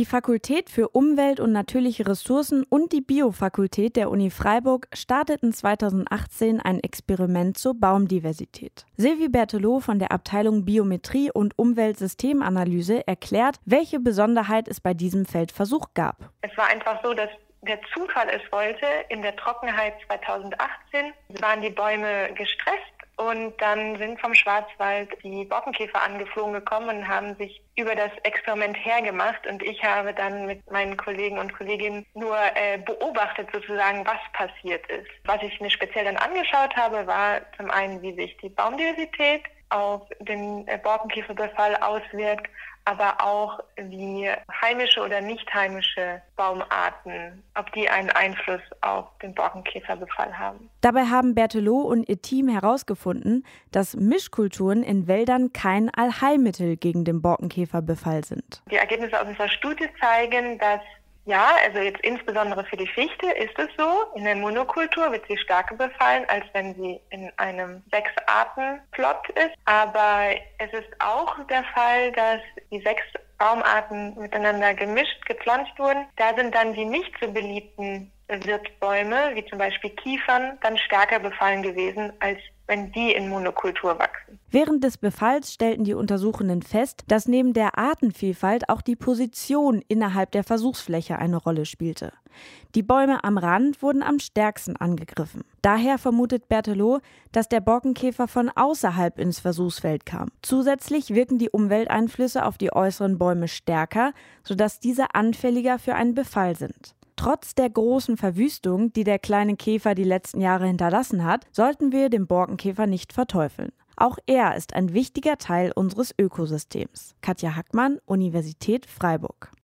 Die Fakultät für Umwelt und natürliche Ressourcen und die Biofakultät der Uni Freiburg starteten 2018 ein Experiment zur Baumdiversität. Silvi Berthelot von der Abteilung Biometrie und Umweltsystemanalyse erklärt, welche Besonderheit es bei diesem Feldversuch gab. Es war einfach so, dass der Zufall es wollte. In der Trockenheit 2018 waren die Bäume gestresst und dann sind vom Schwarzwald die Borkenkäfer angeflogen gekommen und haben sich über das Experiment hergemacht. Und ich habe dann mit meinen Kollegen und Kolleginnen nur äh, beobachtet sozusagen, was passiert ist. Was ich mir speziell dann angeschaut habe, war zum einen, wie sich die Baumdiversität auf den äh, Borkenkäferbefall auswirkt, aber auch wie heimische oder nicht heimische Baumarten, ob die einen Einfluss auf den Borkenkäferbefall haben. Dabei haben Berthelot und ihr Team herausgefunden, dass Mischkulturen in Wäldern kein Allheilmittel gegen den Borkenkäferbefall sind. Die Ergebnisse aus unserer Studie zeigen, dass ja, also jetzt insbesondere für die Fichte ist es so. In der Monokultur wird sie stärker befallen, als wenn sie in einem Sechs-Arten-Plot ist. Aber es ist auch der Fall, dass die sechs Baumarten miteinander gemischt gepflanzt wurden. Da sind dann die nicht so beliebten Wirtsbäume, wie zum Beispiel Kiefern, dann stärker befallen gewesen als wenn die in Monokultur wachsen. Während des Befalls stellten die Untersuchenden fest, dass neben der Artenvielfalt auch die Position innerhalb der Versuchsfläche eine Rolle spielte. Die Bäume am Rand wurden am stärksten angegriffen. Daher vermutet Berthelot, dass der Borkenkäfer von außerhalb ins Versuchsfeld kam. Zusätzlich wirken die Umwelteinflüsse auf die äußeren Bäume stärker, sodass diese anfälliger für einen Befall sind. Trotz der großen Verwüstung, die der kleine Käfer die letzten Jahre hinterlassen hat, sollten wir den Borkenkäfer nicht verteufeln. Auch er ist ein wichtiger Teil unseres Ökosystems. Katja Hackmann, Universität Freiburg.